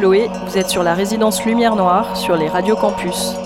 Chloé, vous êtes sur la résidence Lumière Noire sur les radios campus.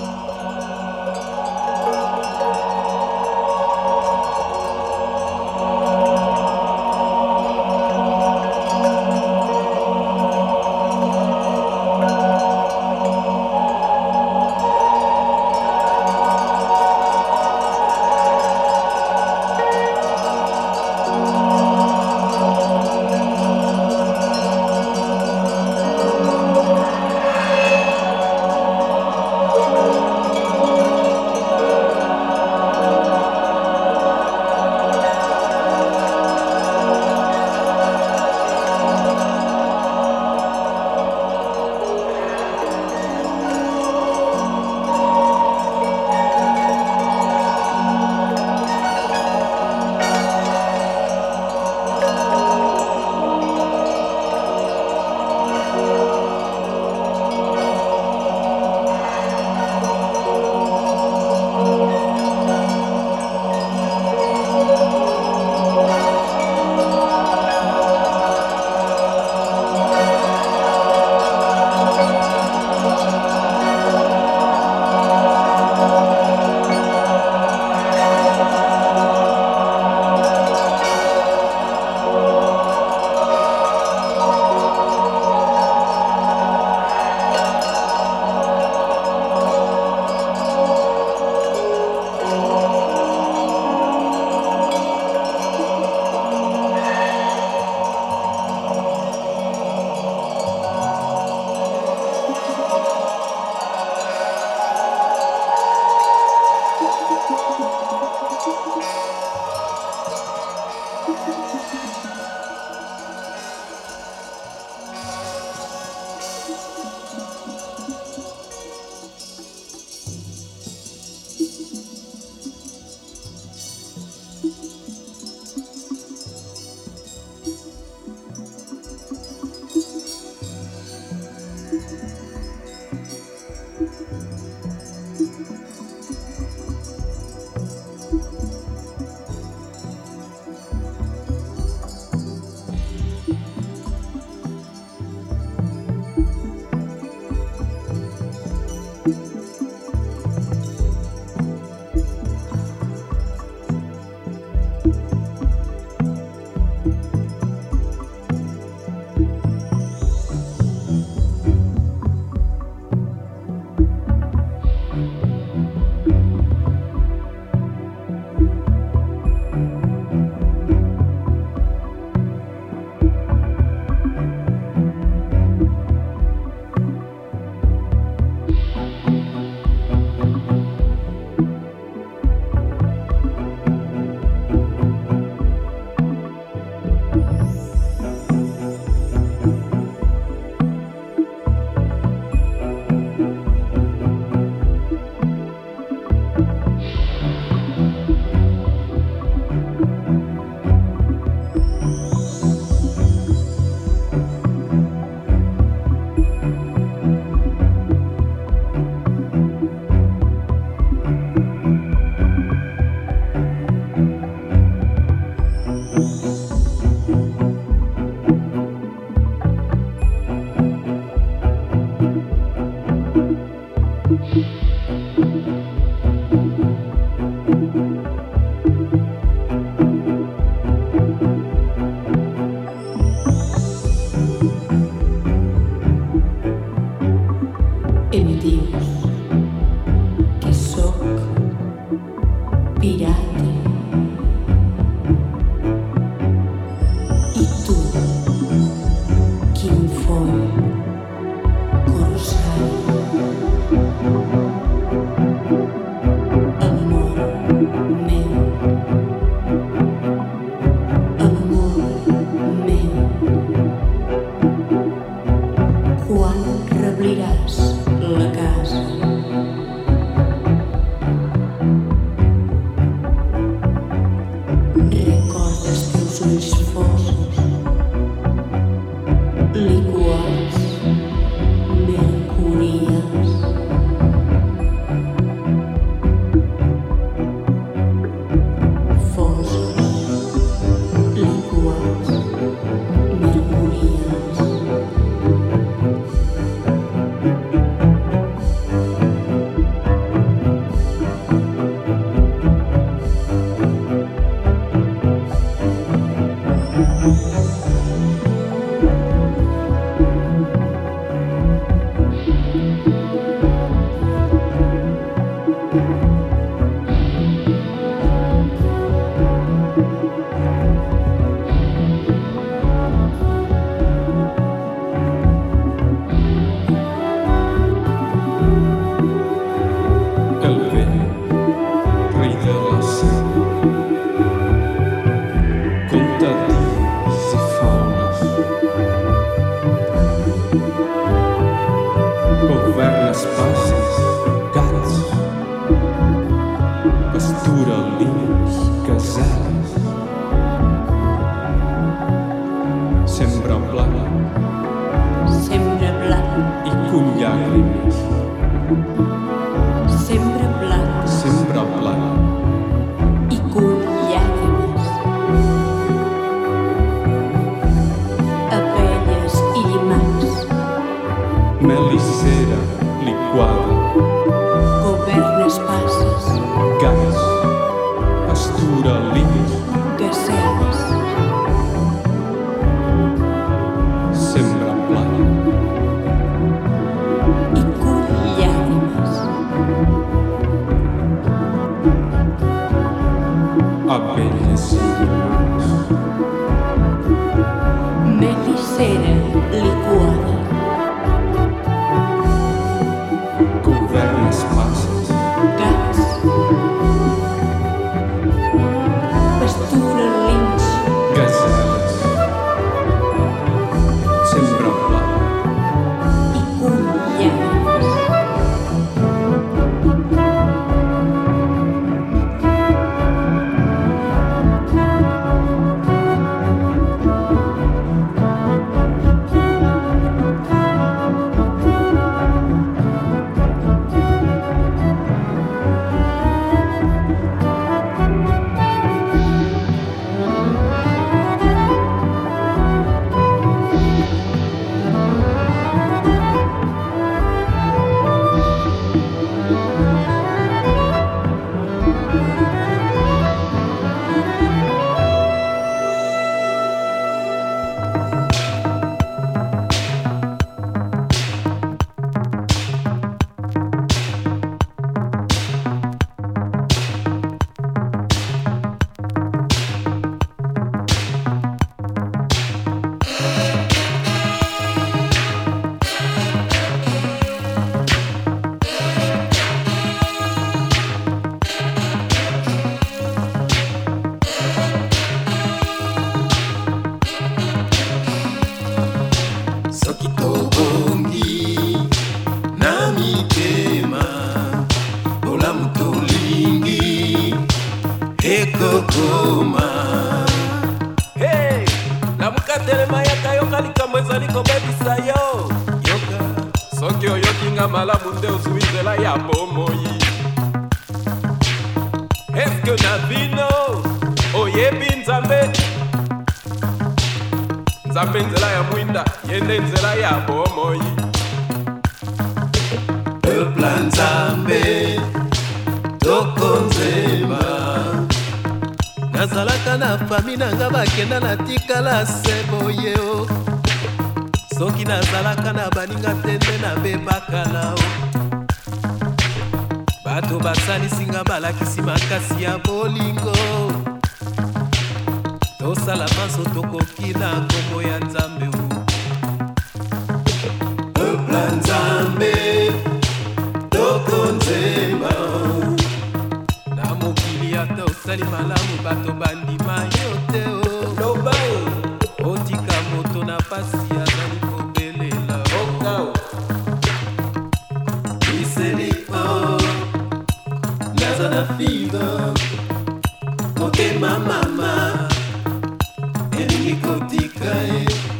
Elingi kotika ye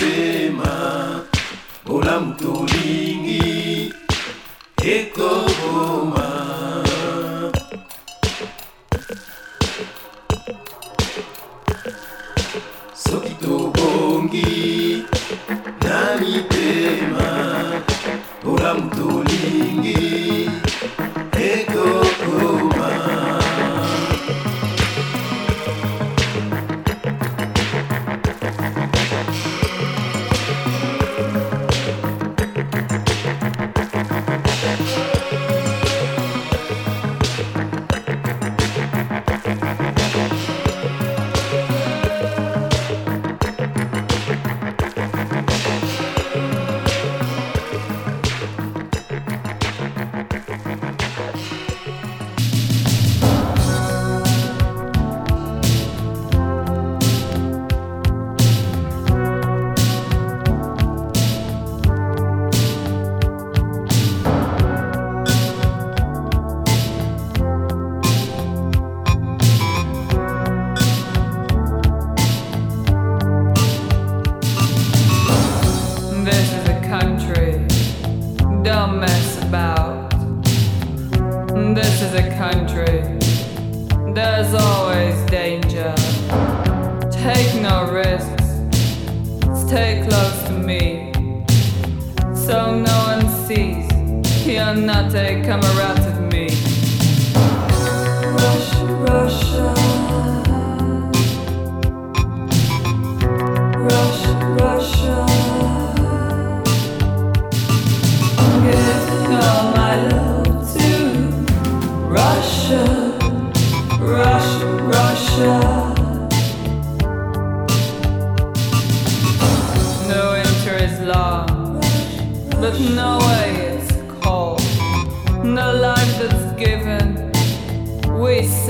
na mitema bolamu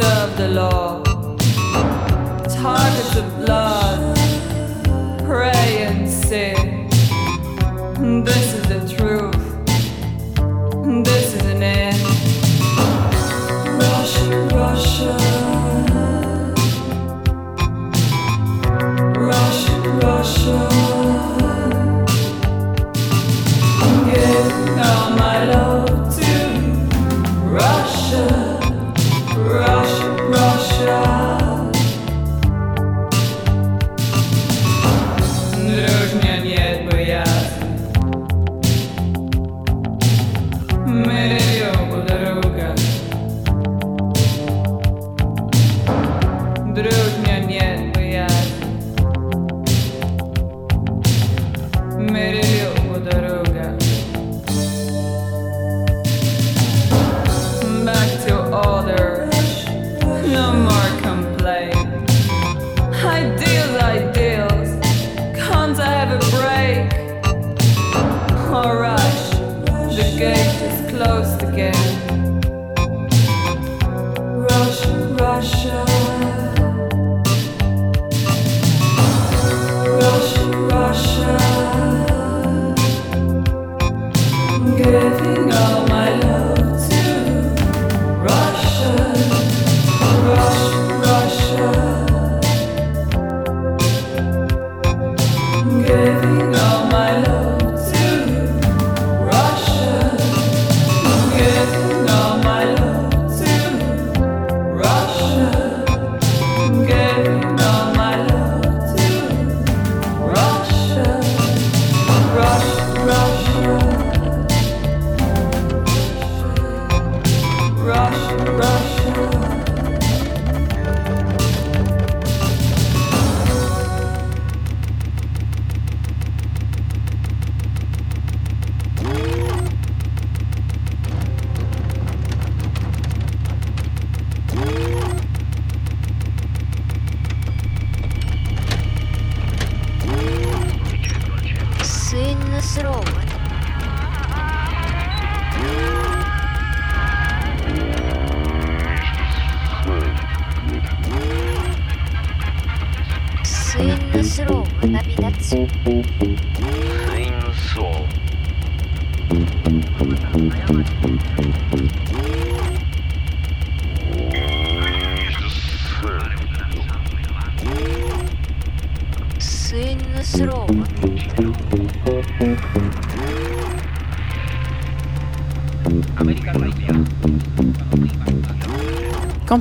serve the law. Targets of blood, prey and sin. This is the truth. This is an end. Russia, Russia.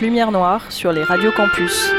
Lumière Noire sur les radios campus.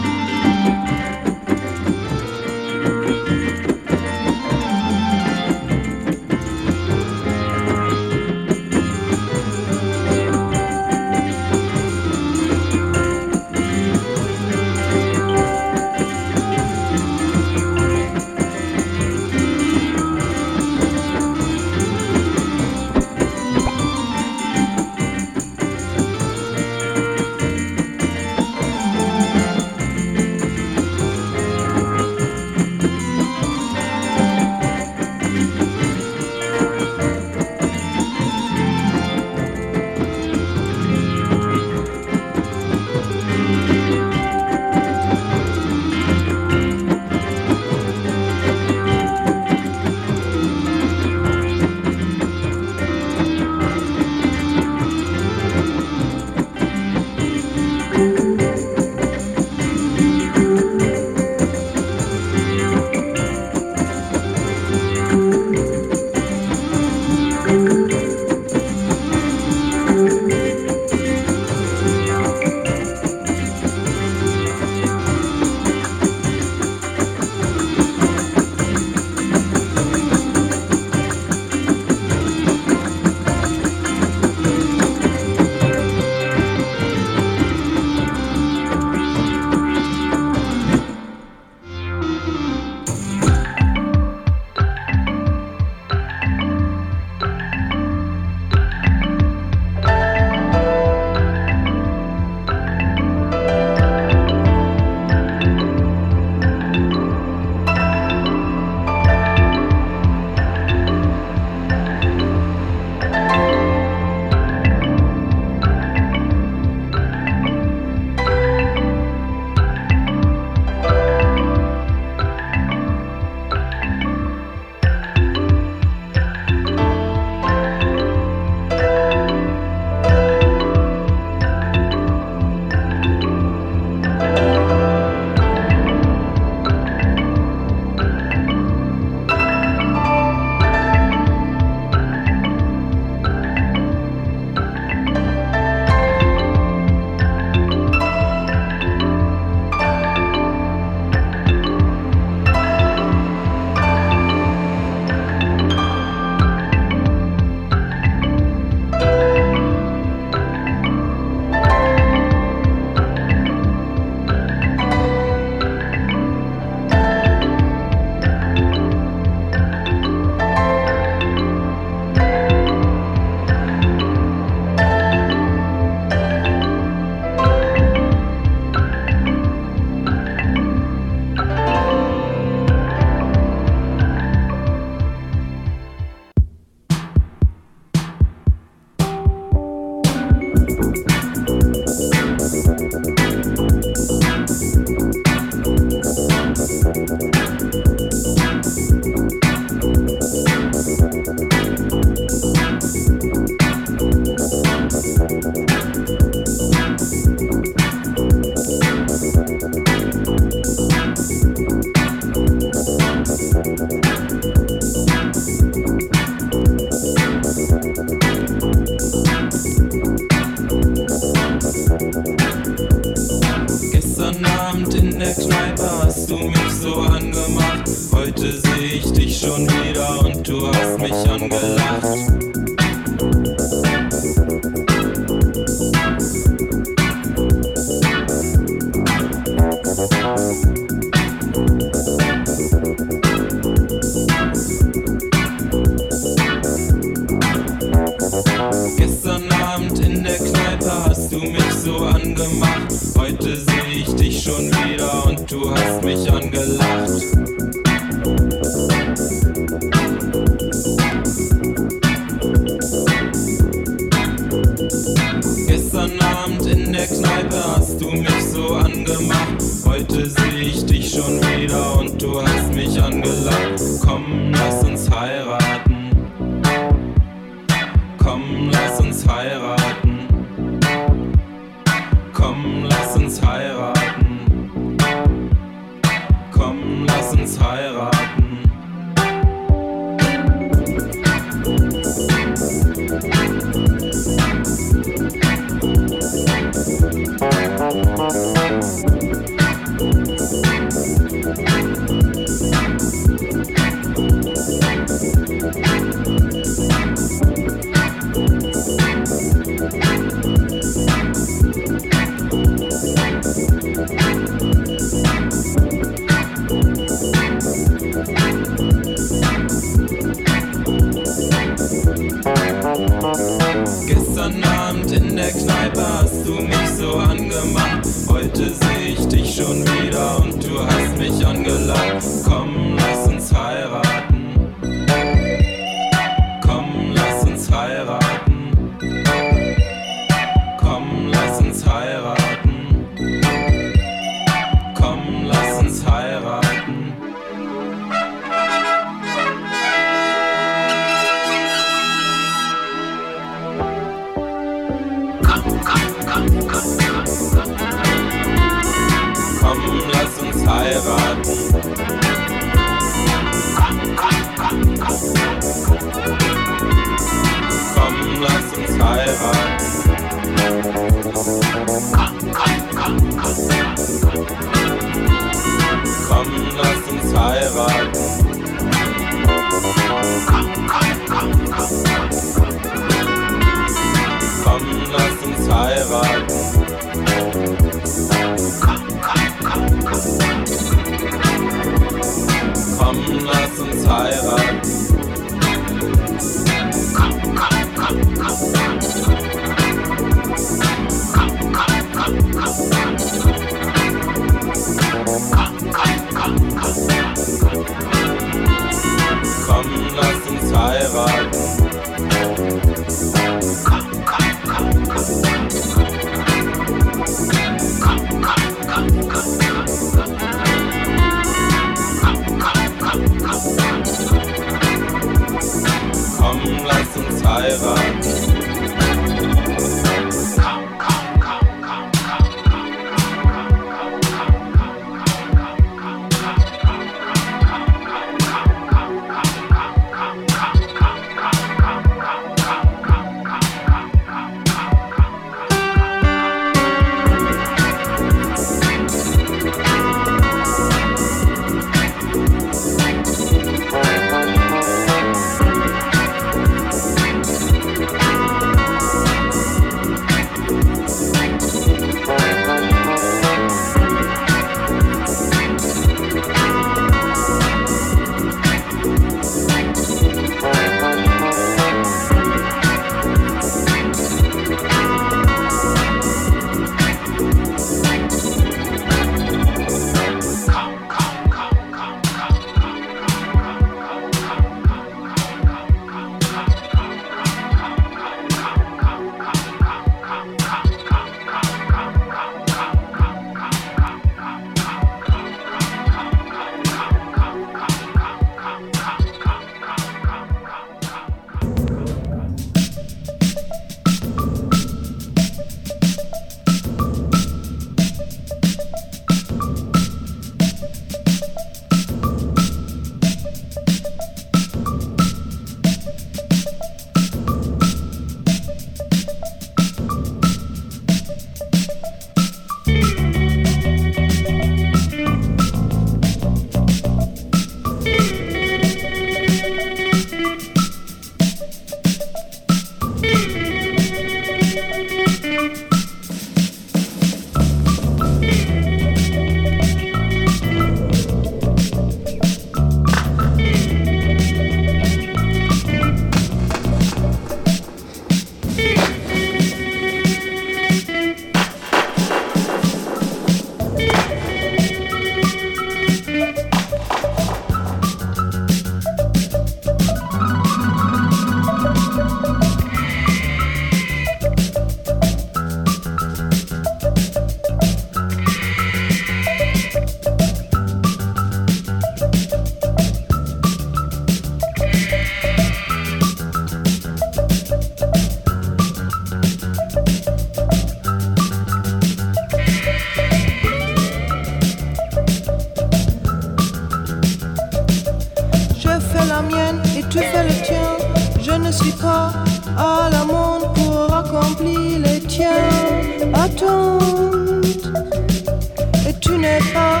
Et tu n'es pas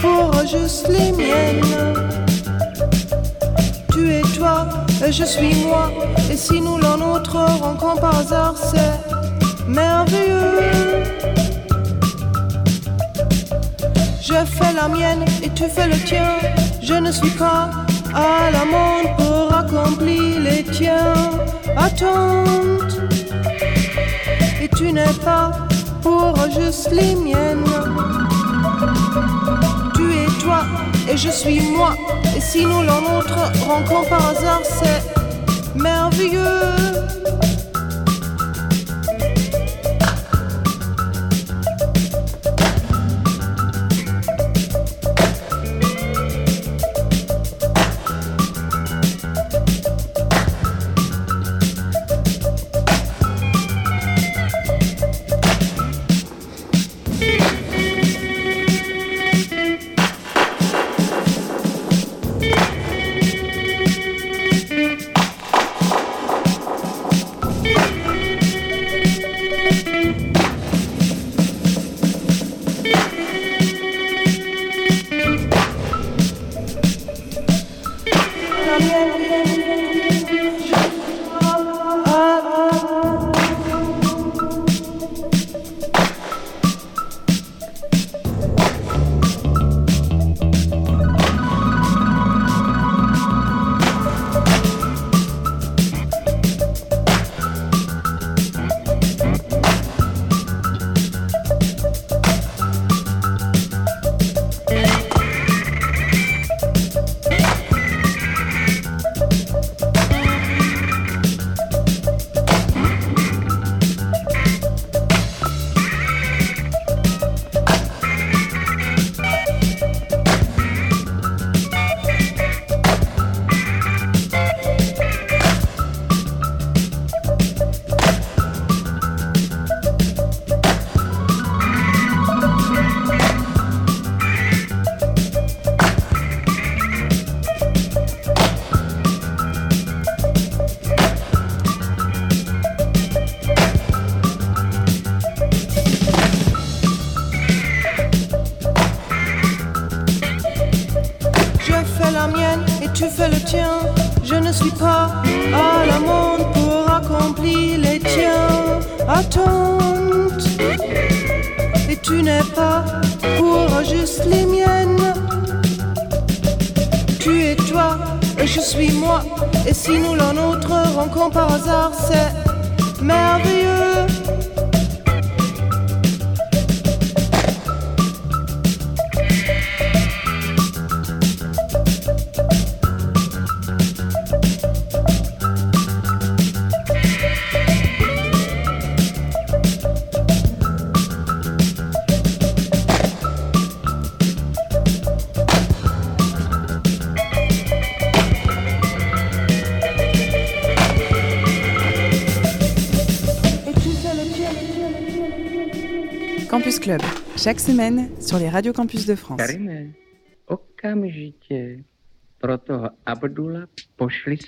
pour juste les miennes. Tu es toi et je suis moi. Et si nous l'en notre rencontre par hasard, c'est merveilleux. Je fais la mienne et tu fais le tien. Je ne suis pas à la monde pour accomplir les tiens. Attente, et tu n'es pas pour juste les miennes. Tu es toi et je suis moi. Et si nous l'en notre rencontre par hasard, c'est merveilleux. Club, chaque semaine sur les radios campus de France. Abdula pošli.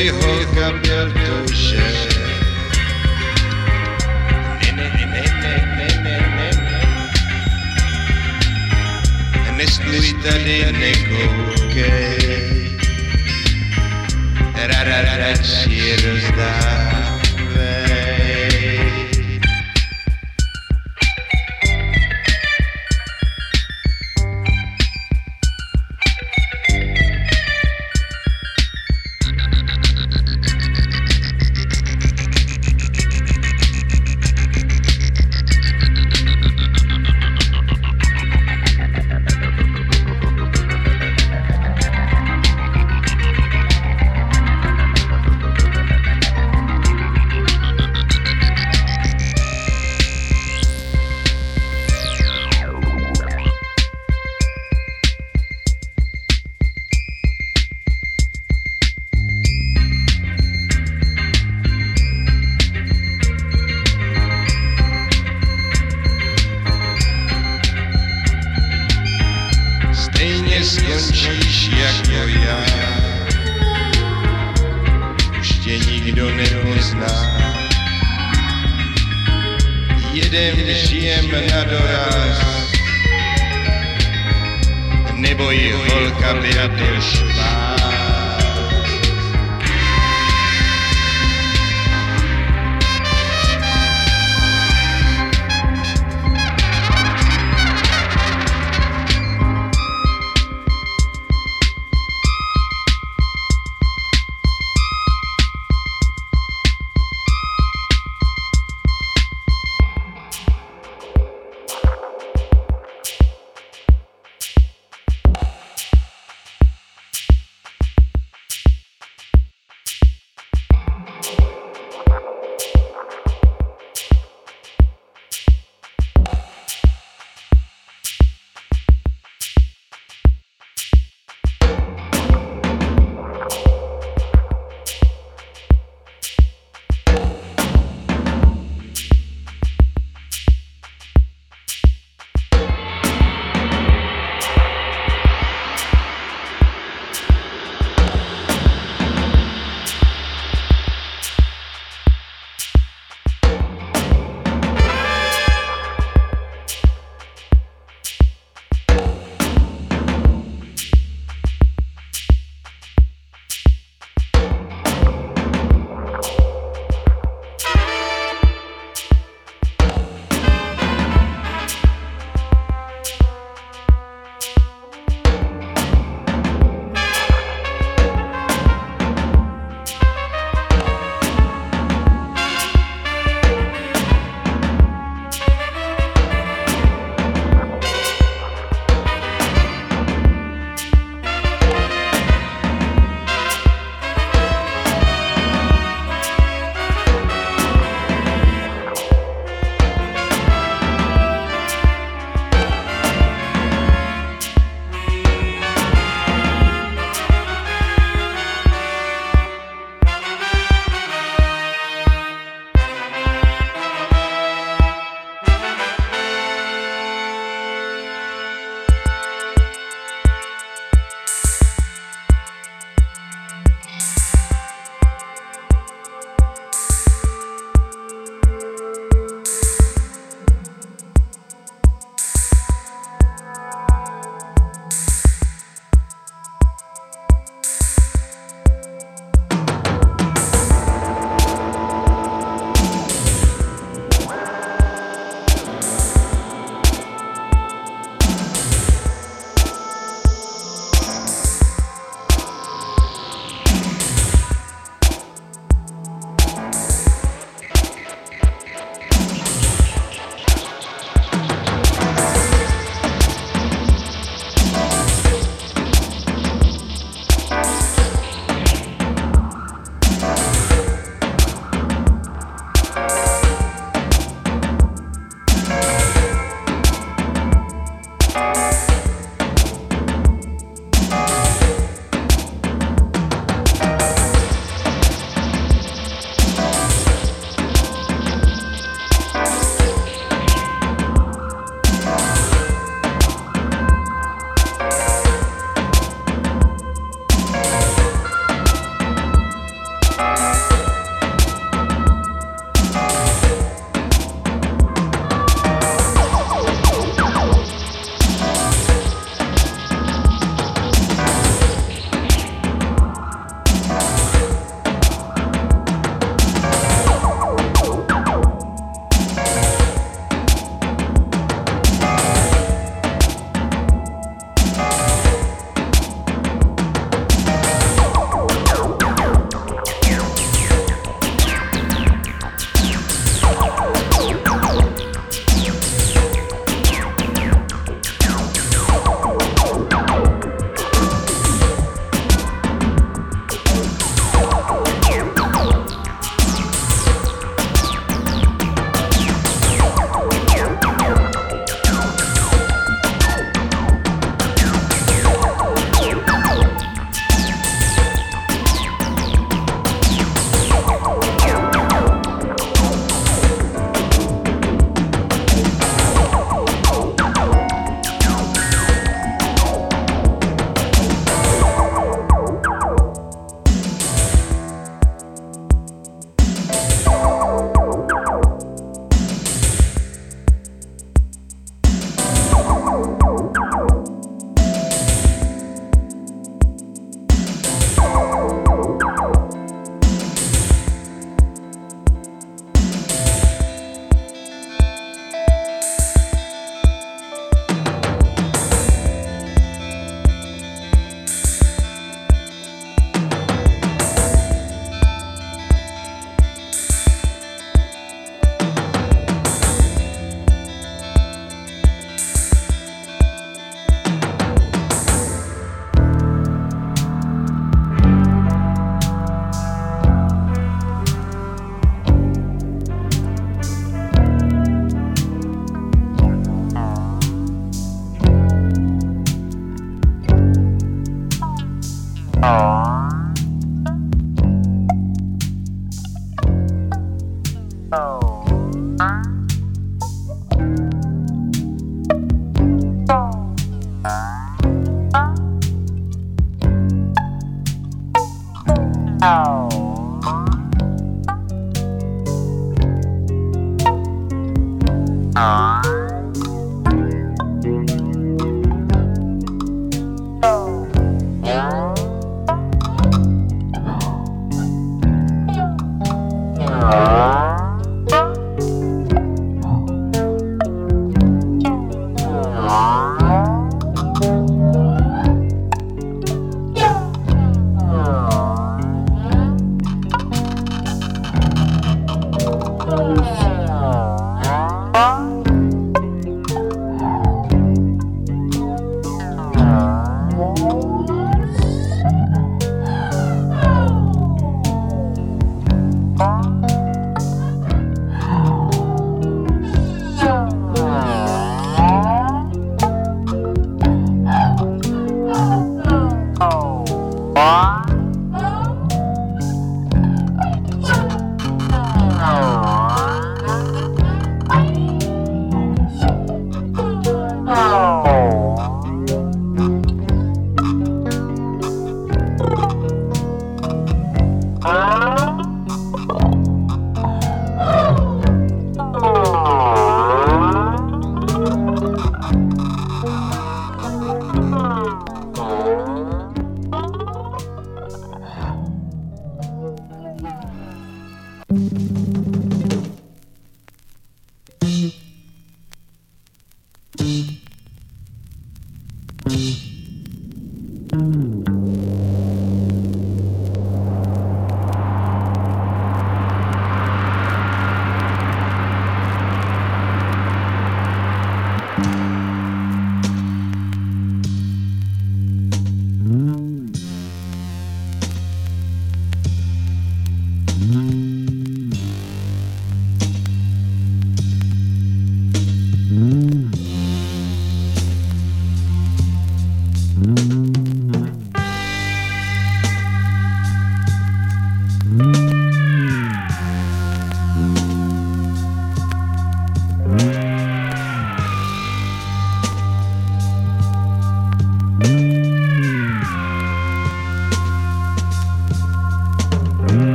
hijos cambiar tu ser. Nesnu rara rara.